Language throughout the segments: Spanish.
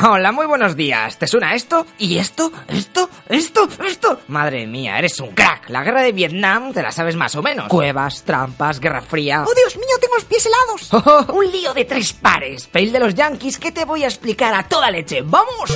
Hola, muy buenos días. ¿Te suena esto? ¿Y esto? ¿Esto? ¿Esto? ¿Esto? Madre mía, eres un crack. La guerra de Vietnam te la sabes más o menos. Cuevas, trampas, guerra fría. ¡Oh, Dios mío, tengo los pies helados! Oh, un lío de tres pares. Fail de los Yankees que te voy a explicar a toda leche. ¡Vamos!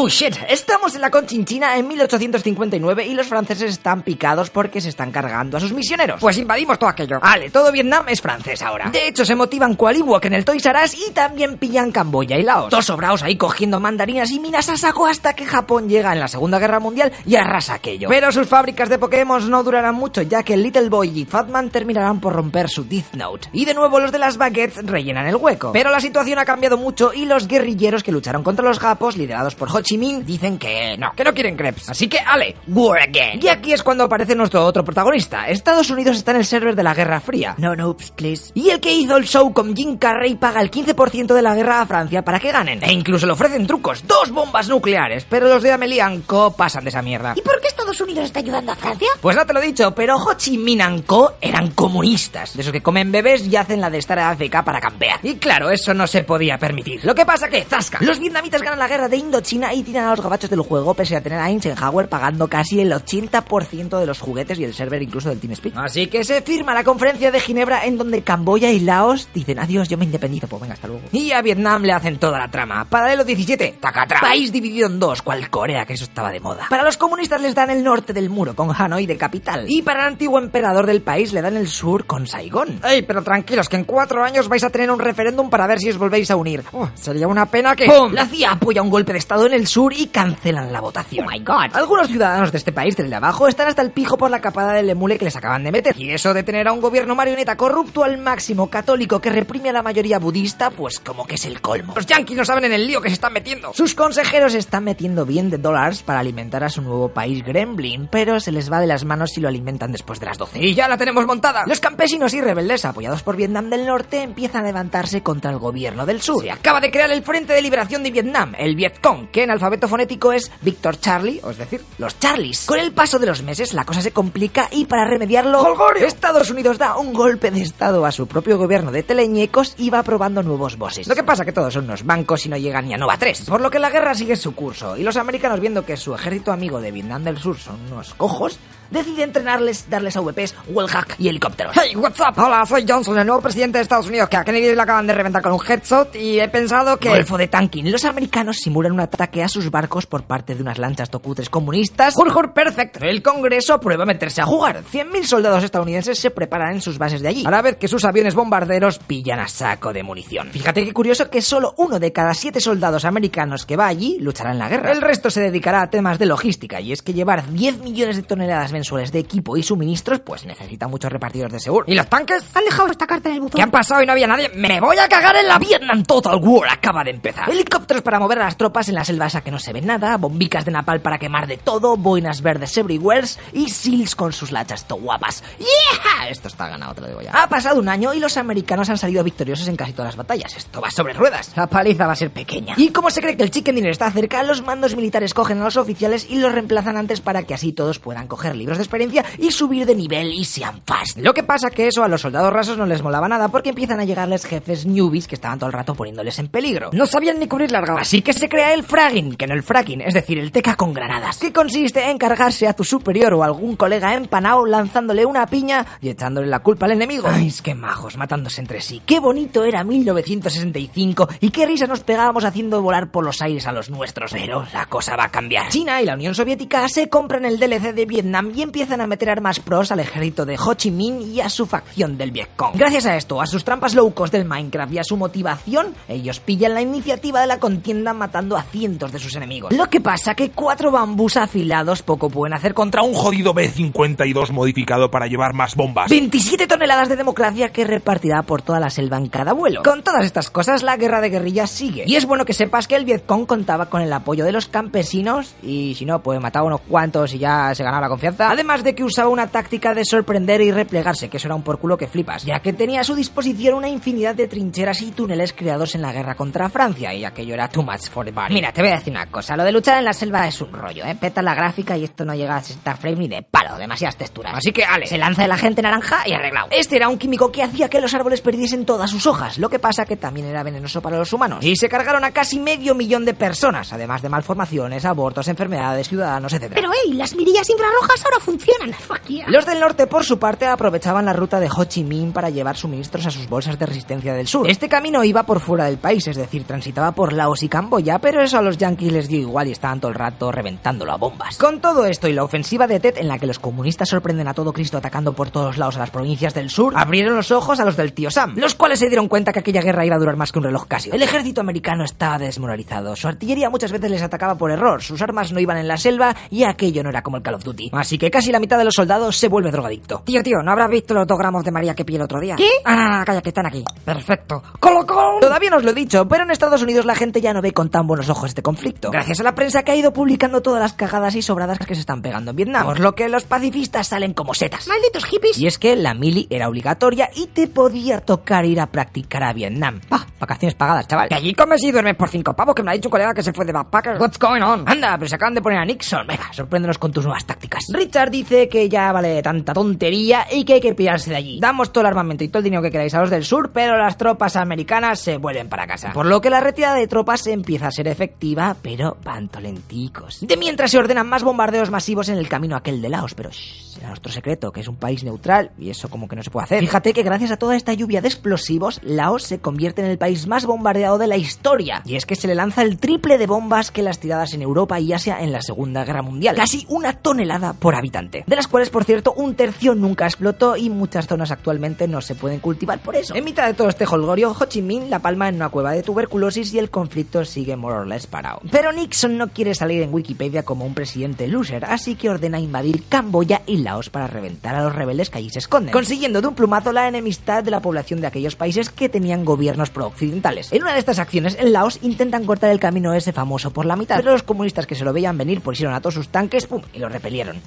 Oh shit, estamos en la Conchinchina en 1859 y los franceses están picados porque se están cargando a sus misioneros. Pues invadimos todo aquello. Vale, todo Vietnam es francés ahora. De hecho, se motivan Kualiwok en el Toys R Us y también pillan Camboya y Laos. Dos sobraos ahí cogiendo mandarinas y minas a saco hasta que Japón llega en la Segunda Guerra Mundial y arrasa aquello. Pero sus fábricas de Pokémon no durarán mucho, ya que Little Boy y Fatman terminarán por romper su Death Note. Y de nuevo los de las baguettes rellenan el hueco. Pero la situación ha cambiado mucho y los guerrilleros que lucharon contra los japos, liderados por Ho Chi Minh, dicen que no, que no quieren crepes. Así que, ale, war again. Y aquí es cuando aparece nuestro otro protagonista. Estados Unidos está en el server de la Guerra Fría. No, no, please. Y el que hizo el show con Jim Carrey paga el 15% de la guerra a Francia para que ganen. E incluso le ofrecen trucos, dos bombas nucleares. Pero los de Amelie Co pasan de esa mierda. ¿Y por qué Estados Unidos está ayudando a Francia? Pues no te lo he dicho, pero Ho Chi Minh Co eran comunistas. De esos que comen bebés y hacen la de estar a AFK para campear. Y claro, eso no se podía permitir. Lo que pasa que, zasca, los vietnamitas ganan la guerra de Indochina y tiran a los gabachos del juego pese a tener a Eisenhower pagando casi el 80% de los juguetes y el server incluso del TeamSpeak. Así que se firma la conferencia de Ginebra en donde Camboya y Laos dicen adiós, yo me independizo, pues venga, hasta luego. Y a Vietnam le hacen toda la trama. Paralelo 17, Takatra. País dividido en dos, cual Corea, que eso estaba de moda. Para los comunistas les dan el norte del muro con Hanoi de capital. Y para el antiguo emperador del país le dan el sur con Saigón. Ey, pero tranquilos, que en cuatro años vais a tener un referéndum para ver si os volvéis a unir. Oh, sería una pena que... ¡Pum! La CIA apoya un golpe de estado en el sur y cancelan la votación. Oh my god. Algunos ciudadanos de este país, del de abajo, están hasta el pijo por la capada del emule que les acaban de meter. Y eso de tener a un gobierno marioneta corrupto al máximo católico que reprime a la mayoría budista, pues como que es el colmo. Los yankees no saben en el lío que se están metiendo. Sus consejeros están metiendo bien de dólares para alimentar a su nuevo país Gremlin, pero se les va de las manos si lo alimentan después de las 12. Y ya la tenemos montada. Los campesinos y rebeldes, apoyados por Vietnam del Norte, empiezan a levantarse contra el gobierno del sur. Se acaba de crear el Frente de Liberación de Vietnam, el Vietcong, que en alfabeto fonético es Víctor Charlie, es decir, los Charlies. Con el paso de los meses la cosa se complica y para remediarlo, ¡Holgorio! Estados Unidos da un golpe de estado a su propio gobierno de teleñecos y va probando nuevos bosses. Lo que pasa que todos son unos bancos y no llegan ni a Nova 3, por lo que la guerra sigue su curso y los americanos viendo que su ejército amigo de Vietnam del Sur son unos cojos, decide entrenarles, darles AVPs, wellhack y helicópteros. Hey, what's up? Hola, soy Johnson, el nuevo presidente de Estados Unidos, que a Kennedy le acaban de reventar con un headshot y he pensado que... Golfo de tanking. Los americanos simulan un ataque a sus barcos por parte de unas lanchas tocutres comunistas. Jur, jur, perfect. El Congreso aprueba meterse a jugar. 100.000 soldados estadounidenses se preparan en sus bases de allí. Para ver que sus aviones bombarderos pillan a saco de munición. Fíjate qué curioso que solo uno de cada siete soldados americanos que va allí luchará en la guerra. El resto se dedicará a temas de logística y es que llevar 10 millones de toneladas mensuales de equipo y suministros pues necesita muchos repartidores de seguro. ¿Y los tanques? Han dejado esta carta en el buzón. ¿Qué han pasado y no había nadie? ¡Me voy a cagar en la Vietnam Total War! Acaba de empezar. Helicópteros para mover a las tropas en la selva esa que no se ve nada, bombicas de napal para quemar de todo, boinas verdes everywhere y SEALs con sus lachas to guapas. ¡Yeah! Esto está ganado, te lo digo ya. Ha pasado un año y los americanos han salido victoriosos en casi todas las batallas. Esto va sobre ruedas. La paliza va a ser pequeña. Y como se cree que el chicken dinner está cerca, los mandos militares cogen a los oficiales y los reemplazan antes para que así todos puedan coger libros de experiencia y subir de nivel y sean fast. Lo que pasa que eso a los soldados rasos no les molaba nada porque empiezan a llegarles jefes newbies que estaban todo el rato poniéndoles en peligro. No sabían ni cubrir larga. Así que se crea el fragging, que no el fracking, es decir, el teca con granadas, que consiste en cargarse a tu superior o algún colega empanado lanzándole una piña y echándole la culpa al enemigo. Ay, qué majos, matándose entre sí. Qué bonito era 1965 y qué risa nos pegábamos haciendo volar por los aires a los nuestros. Pero la cosa va a cambiar. China y la Unión Soviética se compran el DLC de Vietnam y empiezan a meter armas pros al ejército de Ho Chi Minh y a su facción del Vietcong. Gracias a esto, a sus trampas low cost del Minecraft y a su motivación, ellos pillan la iniciativa de la contienda matando a cientos de sus enemigos. Lo que pasa que cuatro bambús afilados poco pueden hacer contra un jodido B-52 modificado para llevar más bombas. 27 toneladas de democracia que repartirá por toda la selva en cada vuelo. Con todas estas cosas, la guerra de guerrillas sigue. Y es bueno que sepas que el Vietcong contaba con el apoyo de los campesinos y si no, pues mataba unos cuantos y ya se ganaba la confianza además de que usaba una táctica de sorprender y replegarse, que eso era un por culo que flipas, ya que tenía a su disposición una infinidad de trincheras y túneles creados en la guerra contra Francia, y aquello era too much for the body. Mira, te voy a decir una cosa, lo de luchar en la selva es un rollo, ¿eh? Peta la gráfica y esto no llega a 60 frames ni de palo, demasiadas texturas. Así que, ale, Se lanza el agente naranja y arreglado. Este era un químico que hacía que los árboles perdiesen todas sus hojas, lo que pasa que también era venenoso para los humanos. Y se cargaron a casi medio millón de personas, además de malformaciones, abortos, enfermedades, ciudadanos, etc. Pero hey, las mirillas infrarrojas ahora funcionan. Fuck yeah. Los del norte, por su parte, aprovechaban la ruta de Ho Chi Minh para llevar suministros a sus bolsas de resistencia del sur. Este camino iba por fuera del país, es decir, transitaba por Laos y Camboya, pero eso a los yanquis les dio igual y estaban todo el rato reventándolo a bombas. Con todo esto y la ofensiva de Tet, en la que los comunistas sorprenden a todo Cristo atacando por todos lados a las provincias del sur, abrieron los ojos a los del tío Sam, los cuales se dieron cuenta que aquella guerra iba a durar más que un reloj casi. El ejército americano estaba desmoralizado, su artillería muchas veces les atacaba por error, sus armas no iban en la selva y aquello no era como el Call of Duty. Así que casi la mitad de los soldados se vuelve drogadicto. Tío, tío, ¿no habrás visto los dos gramos de María que pillé el otro día? ¿Qué? Ah, no, no, calla, que están aquí. Perfecto. ¡Colocón! Todavía no os lo he dicho, pero en Estados Unidos la gente ya no ve con tan buenos ojos este conflicto. Gracias a la prensa que ha ido publicando todas las cagadas y sobradas que se están pegando en Vietnam. Por lo que los pacifistas salen como setas. Malditos hippies. Y es que la mili era obligatoria y te podía tocar ir a practicar a Vietnam. Pa, vacaciones pagadas, chaval. Que allí comes y duermes por cinco pavos, que me ha dicho un colega que se fue de backpacker. What's going on? Anda, pero se acaban de poner a Nixon. Venga, sorpréndenos con tus nuevas tácticas. Richard dice que ya vale tanta tontería y que hay que pillarse de allí. Damos todo el armamento y todo el dinero que queráis a los del sur, pero las tropas americanas se vuelven para casa. Por lo que la retirada de tropas empieza a ser efectiva, pero panto lenticos. De mientras se ordenan más bombardeos masivos en el camino aquel de Laos, pero shh, será nuestro secreto, que es un país neutral y eso como que no se puede hacer. Fíjate que gracias a toda esta lluvia de explosivos, Laos se convierte en el país más bombardeado de la historia. Y es que se le lanza el triple de bombas que las tiradas en Europa y Asia en la Segunda Guerra Mundial. Casi una tonelada por habitante. De las cuales, por cierto, un tercio nunca explotó y muchas zonas actualmente no se pueden cultivar por eso. En mitad de todo este holgorio, Ho Chi Minh la palma en una cueva de tuberculosis y el conflicto sigue more or less parado. Pero Nixon no quiere salir en Wikipedia como un presidente loser, así que ordena invadir Camboya y Laos para reventar a los rebeldes que allí se esconden, consiguiendo de un plumazo la enemistad de la población de aquellos países que tenían gobiernos pro-occidentales. En una de estas acciones, en Laos intentan cortar el camino ese famoso por la mitad, pero los comunistas que se lo veían venir pusieron a todos sus tanques, pum, y lo repelieron,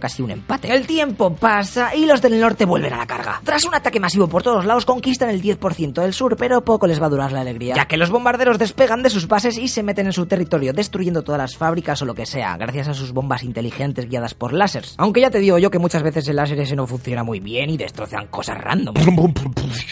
casi un empate. El tiempo pasa y los del norte vuelven a la carga. Tras un ataque masivo por todos lados, conquistan el 10% del sur, pero poco les va a durar la alegría, ya que los bombarderos despegan de sus bases y se meten en su territorio, destruyendo todas las fábricas o lo que sea, gracias a sus bombas inteligentes guiadas por láseres. Aunque ya te digo yo que muchas veces el láser ese no funciona muy bien y destrozan cosas random.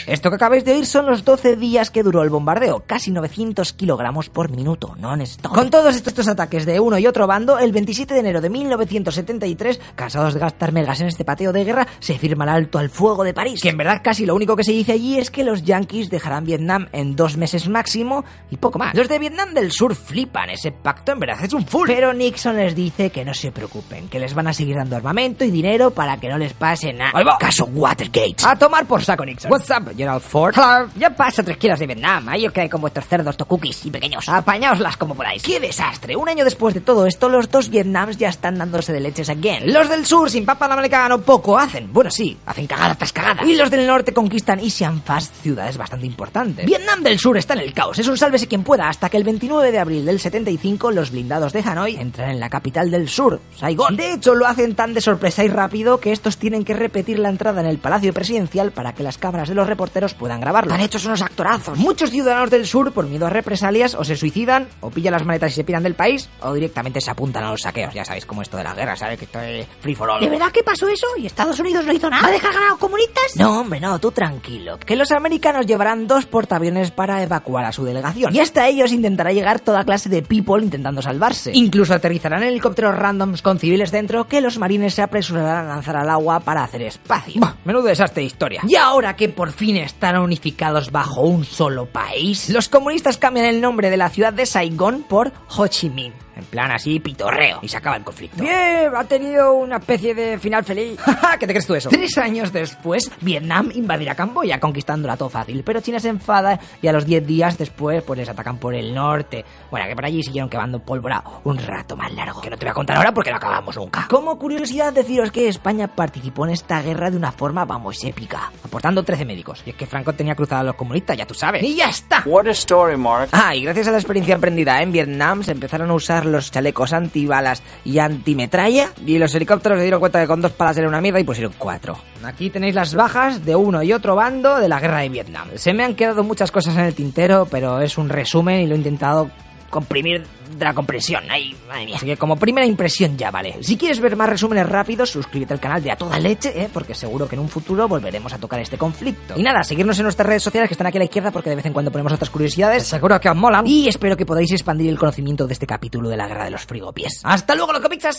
Esto que acabáis de oír son los 12 días que duró el bombardeo, casi 900 kilogramos por minuto, non-stop. Con todos estos, estos ataques de uno y otro bando, el 27 de enero de 1973, cansados de gastar megas en este pateo de guerra, se firma el alto al fuego de París. Que en verdad casi lo único que se dice allí es que los yankees dejarán Vietnam en dos meses máximo y poco más. Los de Vietnam del Sur flipan, ese pacto en verdad es un full. Pero Nixon les dice que no se preocupen, que les van a seguir dando armamento y dinero para que no les pase nada. Caso Watergate. A tomar por saco, Nixon. What's up, Gerald Ford? Hello. Yo paso tres kilos de Vietnam. Ahí os quedáis con vuestros cerdos tokuquis y pequeños. Apañaoslas como podáis. ¡Qué desastre! Un año después de todo esto, los dos Vietnams ya están dándose de leches again. Los del sur, sin papa americano, poco hacen. Bueno, sí, hacen cagada tras cagada. Y los del norte conquistan Isian Fast, ciudades bastante importantes. Vietnam del sur está en el caos. Es un sálvese quien pueda, hasta que el 29 de abril del 75, los blindados de Hanoi entran en la capital del sur, Saigón. De hecho, lo hacen tan de sorpresa y rápido que estos tienen que repetir la entrada en el palacio presidencial para que las cámaras de los reporteros puedan grabarlo. Han hechos unos actorazos. Muchos ciudadanos del sur, por miedo a represalias, o se suicidan, o pillan las maletas y se piran del país, o directamente se apuntan a los saqueos. Ya sabéis cómo esto de la guerra, ¿sabes? Que esto es free for all. ¿De verdad que pasó eso? ¿Y Estados Unidos no hizo nada? ¿Va a dejar ganar a los comunistas? No, hombre, no, tú tranquilo. Que los americanos llevarán dos portaaviones para evacuar a su delegación. Y hasta ellos intentará llegar toda clase de people intentando salvarse. Incluso aterrizarán helicópteros randoms con civiles dentro que los marines se apresurarán a lanzar al agua para hacer espacio. Bah, menudo desastre de historia. Y ahora que por fin están unificados bajo un solo país, los comunistas cambian el nombre de la ciudad de Saigón por Ho Chi Minh. En plan así, pitorreo. Y se acaba el conflicto. Bien, ha tenido una especie de final feliz. ¿Qué te crees tú eso? Tres años después, Vietnam invadirá Camboya, conquistándola todo fácil. Pero China se enfada y a los diez días después, pues les atacan por el norte. Bueno, que por allí siguieron quemando pólvora un rato más largo. Que no te voy a contar ahora porque no acabamos nunca. Como curiosidad, deciros que España participó en esta guerra de una forma, vamos, épica. Aportando 13 médicos. Y es que Franco tenía cruzado a los comunistas, ya tú sabes. Y ya está. What a story, Mark. Ah, y gracias a la experiencia aprendida en Vietnam se empezaron a usar los chalecos antibalas y antimetralla y los helicópteros se dieron cuenta que con dos palas era una mierda y pusieron cuatro. Aquí tenéis las bajas de uno y otro bando de la guerra de Vietnam. Se me han quedado muchas cosas en el tintero, pero es un resumen y lo he intentado comprimir de la compresión. Ay, madre mía. Así que como primera impresión ya vale. Si quieres ver más resúmenes rápidos, suscríbete al canal de A Toda Leche, ¿eh? porque seguro que en un futuro volveremos a tocar este conflicto. Y nada, seguirnos en nuestras redes sociales que están aquí a la izquierda porque de vez en cuando ponemos otras curiosidades. Seguro que os molan. Y espero que podáis expandir el conocimiento de este capítulo de la guerra de los frigopies. ¡Hasta luego, locopichas!